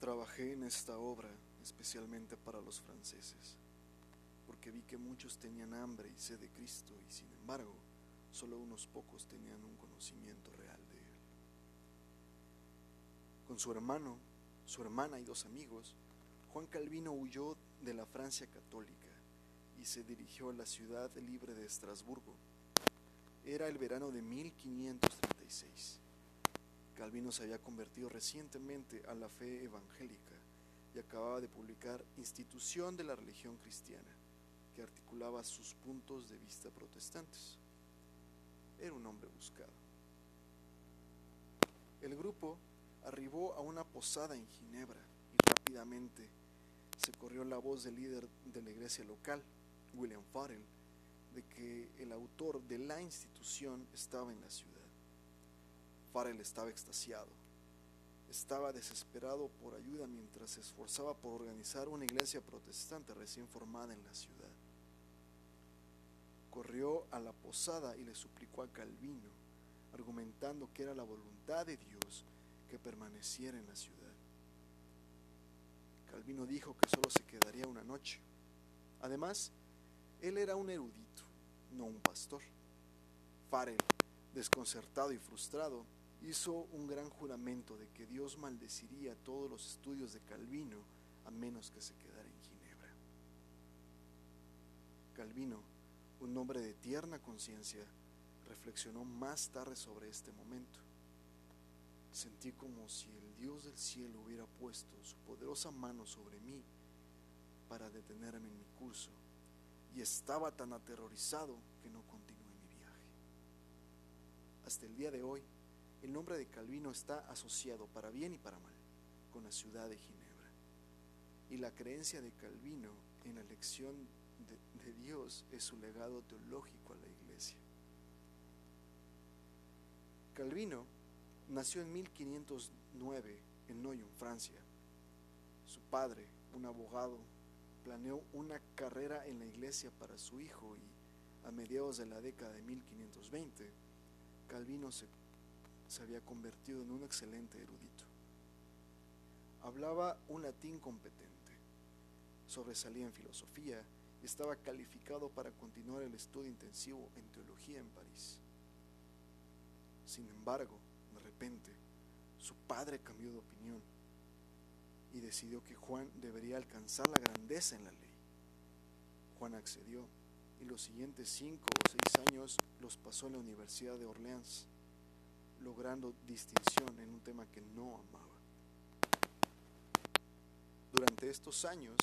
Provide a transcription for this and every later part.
Trabajé en esta obra especialmente para los franceses, porque vi que muchos tenían hambre y sed de Cristo y sin embargo solo unos pocos tenían un conocimiento real de Él. Con su hermano, su hermana y dos amigos, Juan Calvino huyó de la Francia católica y se dirigió a la ciudad libre de Estrasburgo. Era el verano de 1536. Calvino se había convertido recientemente a la fe evangélica y acababa de publicar Institución de la Religión Cristiana, articulaba sus puntos de vista protestantes. Era un hombre buscado. El grupo arribó a una posada en Ginebra y rápidamente se corrió la voz del líder de la iglesia local, William Farrell, de que el autor de la institución estaba en la ciudad. Farrell estaba extasiado. Estaba desesperado por ayuda mientras se esforzaba por organizar una iglesia protestante recién formada en la ciudad. Corrió a la posada y le suplicó a Calvino, argumentando que era la voluntad de Dios que permaneciera en la ciudad. Calvino dijo que solo se quedaría una noche. Además, él era un erudito, no un pastor. Farrell, desconcertado y frustrado, hizo un gran juramento de que Dios maldeciría todos los estudios de Calvino a menos que se quedara en Ginebra. Calvino, un hombre de tierna conciencia, reflexionó más tarde sobre este momento. Sentí como si el Dios del cielo hubiera puesto su poderosa mano sobre mí para detenerme en mi curso y estaba tan aterrorizado que no continué mi viaje. Hasta el día de hoy, el nombre de Calvino está asociado para bien y para mal con la ciudad de Ginebra. Y la creencia de Calvino en la elección Dios es su legado teológico a la iglesia. Calvino nació en 1509 en Noyon, Francia. Su padre, un abogado, planeó una carrera en la iglesia para su hijo y a mediados de la década de 1520, Calvino se se había convertido en un excelente erudito. Hablaba un latín competente, sobresalía en filosofía estaba calificado para continuar el estudio intensivo en teología en París. Sin embargo, de repente, su padre cambió de opinión y decidió que Juan debería alcanzar la grandeza en la ley. Juan accedió y los siguientes cinco o seis años los pasó en la Universidad de Orleans logrando distinción en un tema que no amaba. Durante estos años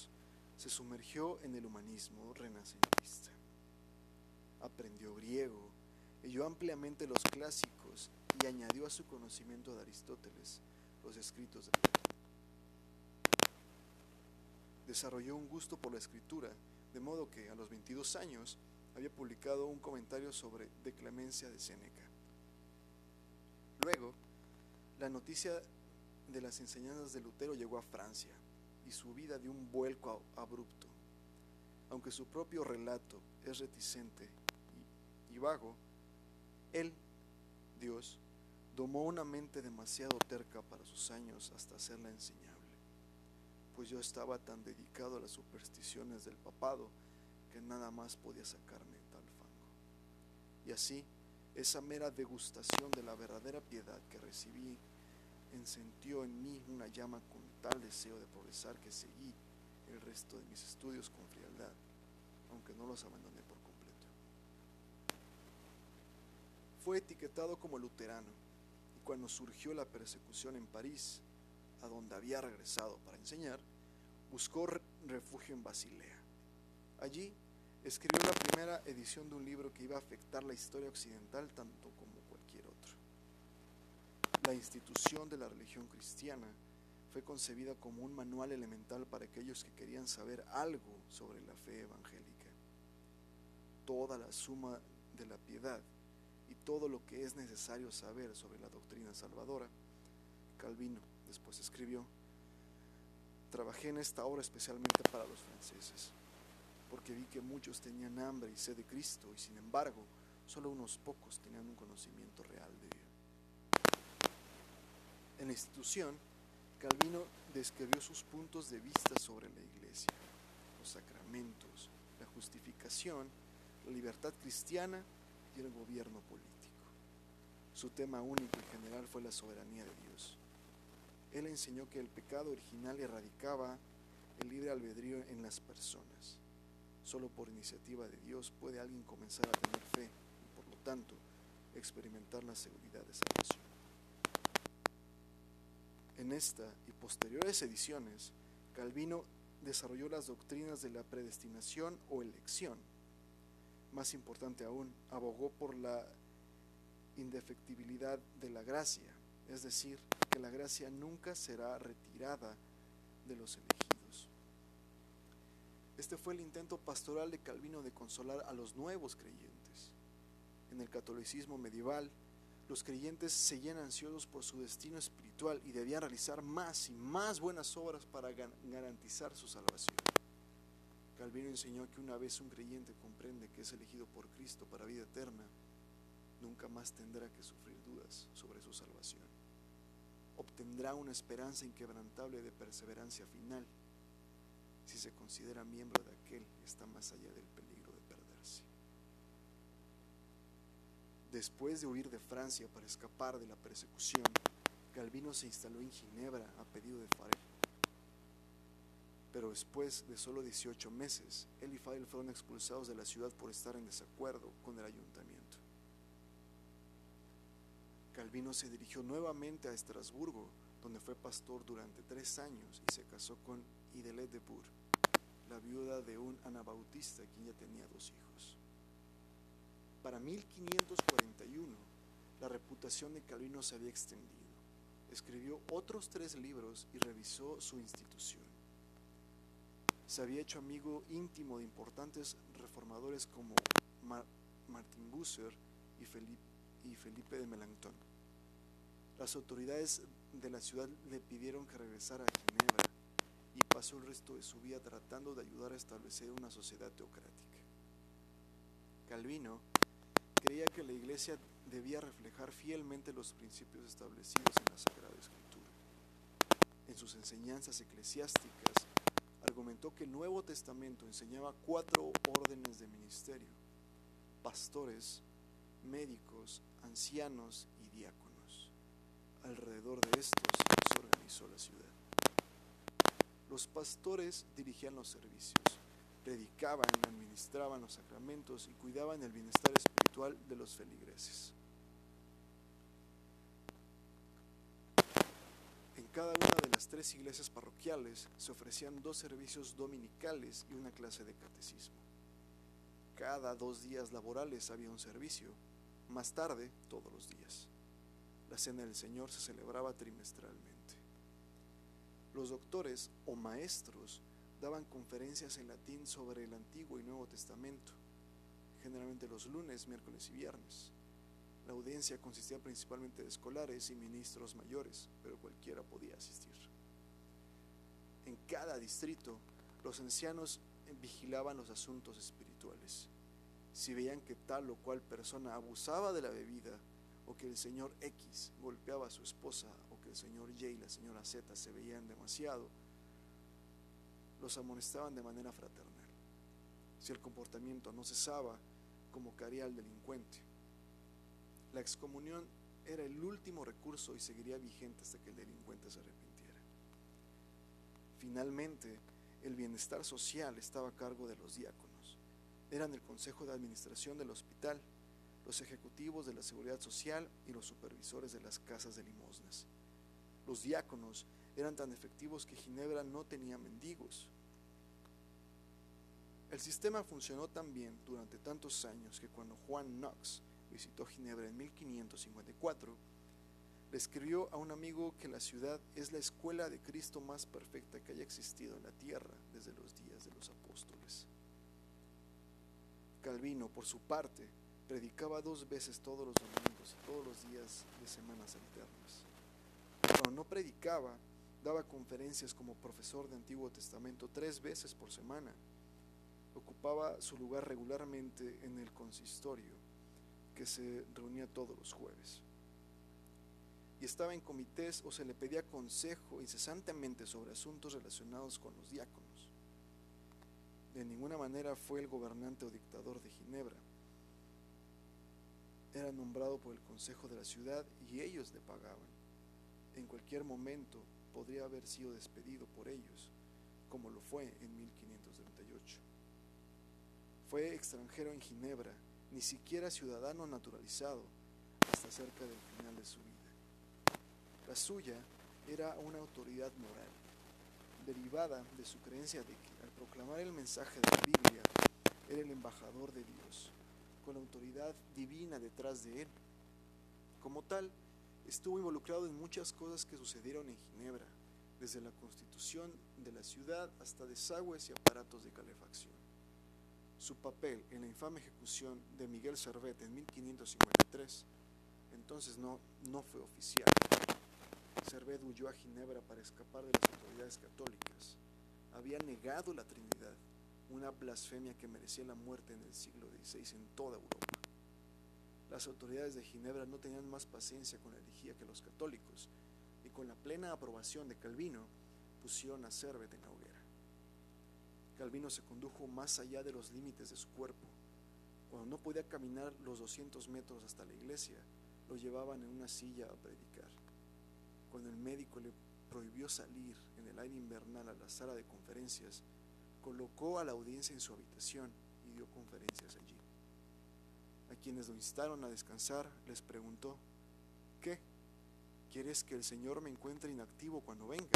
se sumergió en el humanismo renacentista. Aprendió griego, leyó ampliamente los clásicos y añadió a su conocimiento de Aristóteles los escritos de Platón. Desarrolló un gusto por la escritura, de modo que a los 22 años había publicado un comentario sobre De Clemencia de Séneca. Luego, la noticia de las enseñanzas de Lutero llegó a Francia y su vida dio un vuelco abrupto. Aunque su propio relato es reticente y, y vago, él, Dios, domó una mente demasiado terca para sus años hasta hacerla enseñable, pues yo estaba tan dedicado a las supersticiones del papado que nada más podía sacarme tal fango. Y así, esa mera degustación de la verdadera piedad que recibí encendió en mí una llama con tal deseo de progresar que seguí el resto de mis estudios con frialdad, aunque no los abandoné por completo. Fue etiquetado como luterano y cuando surgió la persecución en París, a donde había regresado para enseñar, buscó refugio en Basilea. Allí escribió la primera edición de un libro que iba a afectar la historia occidental tanto como cualquier otro. La institución de la religión cristiana fue concebida como un manual elemental para aquellos que querían saber algo sobre la fe evangélica. toda la suma de la piedad y todo lo que es necesario saber sobre la doctrina salvadora, Calvino después escribió, trabajé en esta obra especialmente para los franceses, porque vi que muchos tenían hambre y sed de Cristo y sin embargo solo unos pocos tenían un conocimiento real de él. En la institución, Calvino describió sus puntos de vista sobre la iglesia, los sacramentos, la justificación, la libertad cristiana y el gobierno político. Su tema único y general fue la soberanía de Dios. Él enseñó que el pecado original erradicaba el libre albedrío en las personas. Solo por iniciativa de Dios puede alguien comenzar a tener fe y por lo tanto experimentar la seguridad de salvación. En esta y posteriores ediciones, Calvino desarrolló las doctrinas de la predestinación o elección. Más importante aún, abogó por la indefectibilidad de la gracia, es decir, que la gracia nunca será retirada de los elegidos. Este fue el intento pastoral de Calvino de consolar a los nuevos creyentes. En el catolicismo medieval, los creyentes seguían ansiosos por su destino espiritual y debían realizar más y más buenas obras para garantizar su salvación. Calvino enseñó que una vez un creyente comprende que es elegido por Cristo para vida eterna, nunca más tendrá que sufrir dudas sobre su salvación. Obtendrá una esperanza inquebrantable de perseverancia final si se considera miembro de aquel que está más allá del peligro de perderse. Después de huir de Francia para escapar de la persecución, Calvino se instaló en Ginebra a pedido de Farel. Pero después de solo 18 meses, él y Farel fueron expulsados de la ciudad por estar en desacuerdo con el ayuntamiento. Calvino se dirigió nuevamente a Estrasburgo, donde fue pastor durante tres años y se casó con Idelette de Bourg, la viuda de un anabautista quien ya tenía dos hijos. Para 1541, la reputación de Calvino se había extendido. Escribió otros tres libros y revisó su institución. Se había hecho amigo íntimo de importantes reformadores como Martin Bucer y Felipe y Felipe de Melanchthon. Las autoridades de la ciudad le pidieron que regresara a Ginebra y pasó el resto de su vida tratando de ayudar a establecer una sociedad teocrática. Calvino creía que la iglesia debía reflejar fielmente los principios establecidos en la Sagrada Escritura. En sus enseñanzas eclesiásticas argumentó que el Nuevo Testamento enseñaba cuatro órdenes de ministerio, pastores, médicos, ancianos y diáconos. Alrededor de estos se organizó la ciudad. Los pastores dirigían los servicios, predicaban, administraban los sacramentos y cuidaban el bienestar espiritual de los feligreses. En cada una de las tres iglesias parroquiales se ofrecían dos servicios dominicales y una clase de catecismo. Cada dos días laborales había un servicio más tarde, todos los días. La cena del Señor se celebraba trimestralmente. Los doctores o maestros daban conferencias en latín sobre el Antiguo y Nuevo Testamento, generalmente los lunes, miércoles y viernes. La audiencia consistía principalmente de escolares y ministros mayores, pero cualquiera podía asistir. En cada distrito, los ancianos vigilaban los asuntos espirituales si veían que tal o cual persona abusaba de la bebida, o que el señor X golpeaba a su esposa, o que el señor Y y la señora Z se veían demasiado, los amonestaban de manera fraternal. Si el comportamiento no cesaba, convocaría al delincuente. La excomunión era el último recurso y seguiría vigente hasta que el delincuente se arrepintiera. Finalmente, el bienestar social estaba a cargo de los diáconos eran el Consejo de Administración del hospital, los ejecutivos de la Seguridad Social y los supervisores de las casas de limosnas. Los diáconos eran tan efectivos que Ginebra no tenía mendigos. El sistema funcionó tan bien durante tantos años que cuando Juan Knox visitó Ginebra en 1554, le escribió a un amigo que la ciudad es la escuela de Cristo más perfecta que haya existido en la tierra desde los días de los apóstoles. Calvino, por su parte, predicaba dos veces todos los domingos y todos los días de semanas alternas. Cuando no predicaba, daba conferencias como profesor de Antiguo Testamento tres veces por semana. Ocupaba su lugar regularmente en el consistorio, que se reunía todos los jueves. Y estaba en comités o se le pedía consejo incesantemente sobre asuntos relacionados con los diáconos. De ninguna manera fue el gobernante o dictador de Ginebra. Era nombrado por el consejo de la ciudad y ellos le pagaban. En cualquier momento podría haber sido despedido por ellos, como lo fue en 1538. Fue extranjero en Ginebra, ni siquiera ciudadano naturalizado, hasta cerca del final de su vida. La suya era una autoridad moral, derivada de su creencia de que al proclamar el mensaje de la Biblia era el embajador de Dios, con la autoridad divina detrás de él. Como tal, estuvo involucrado en muchas cosas que sucedieron en Ginebra, desde la constitución de la ciudad hasta desagües y aparatos de calefacción. Su papel en la infame ejecución de Miguel Servet en 1553 entonces no, no fue oficial. Servet huyó a Ginebra para escapar de las autoridades católicas. Había negado la Trinidad, una blasfemia que merecía la muerte en el siglo XVI en toda Europa. Las autoridades de Ginebra no tenían más paciencia con la herejía que los católicos, y con la plena aprobación de Calvino pusieron a Servet en la hoguera. Calvino se condujo más allá de los límites de su cuerpo. Cuando no podía caminar los 200 metros hasta la iglesia, lo llevaban en una silla a predicar. Cuando el médico le prohibió salir en el aire invernal a la sala de conferencias, colocó a la audiencia en su habitación y dio conferencias allí. A quienes lo instaron a descansar, les preguntó, ¿qué? ¿Quieres que el Señor me encuentre inactivo cuando venga?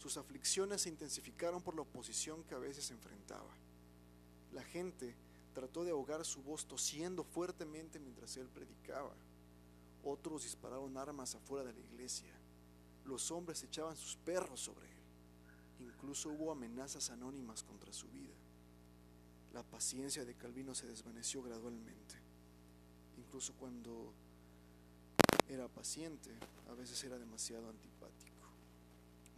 Sus aflicciones se intensificaron por la oposición que a veces enfrentaba. La gente trató de ahogar su voz tosiendo fuertemente mientras él predicaba. Otros dispararon armas afuera de la iglesia. Los hombres echaban sus perros sobre él. Incluso hubo amenazas anónimas contra su vida. La paciencia de Calvino se desvaneció gradualmente. Incluso cuando era paciente, a veces era demasiado antipático.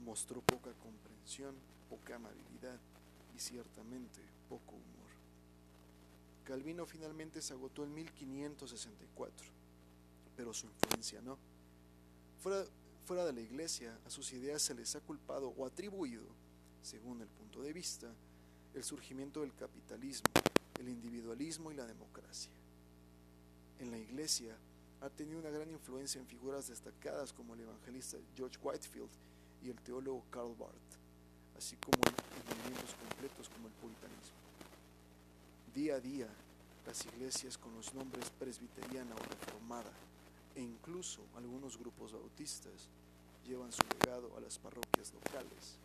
Mostró poca comprensión, poca amabilidad y ciertamente poco humor. Calvino finalmente se agotó en 1564, pero su influencia no. Fuera, fuera de la iglesia, a sus ideas se les ha culpado o atribuido, según el punto de vista, el surgimiento del capitalismo, el individualismo y la democracia. En la iglesia ha tenido una gran influencia en figuras destacadas como el evangelista George Whitefield y el teólogo Karl Barth, así como en movimientos completos como el puritanismo. Día a día, las iglesias con los nombres presbiteriana o reformada e incluso algunos grupos bautistas llevan su legado a las parroquias locales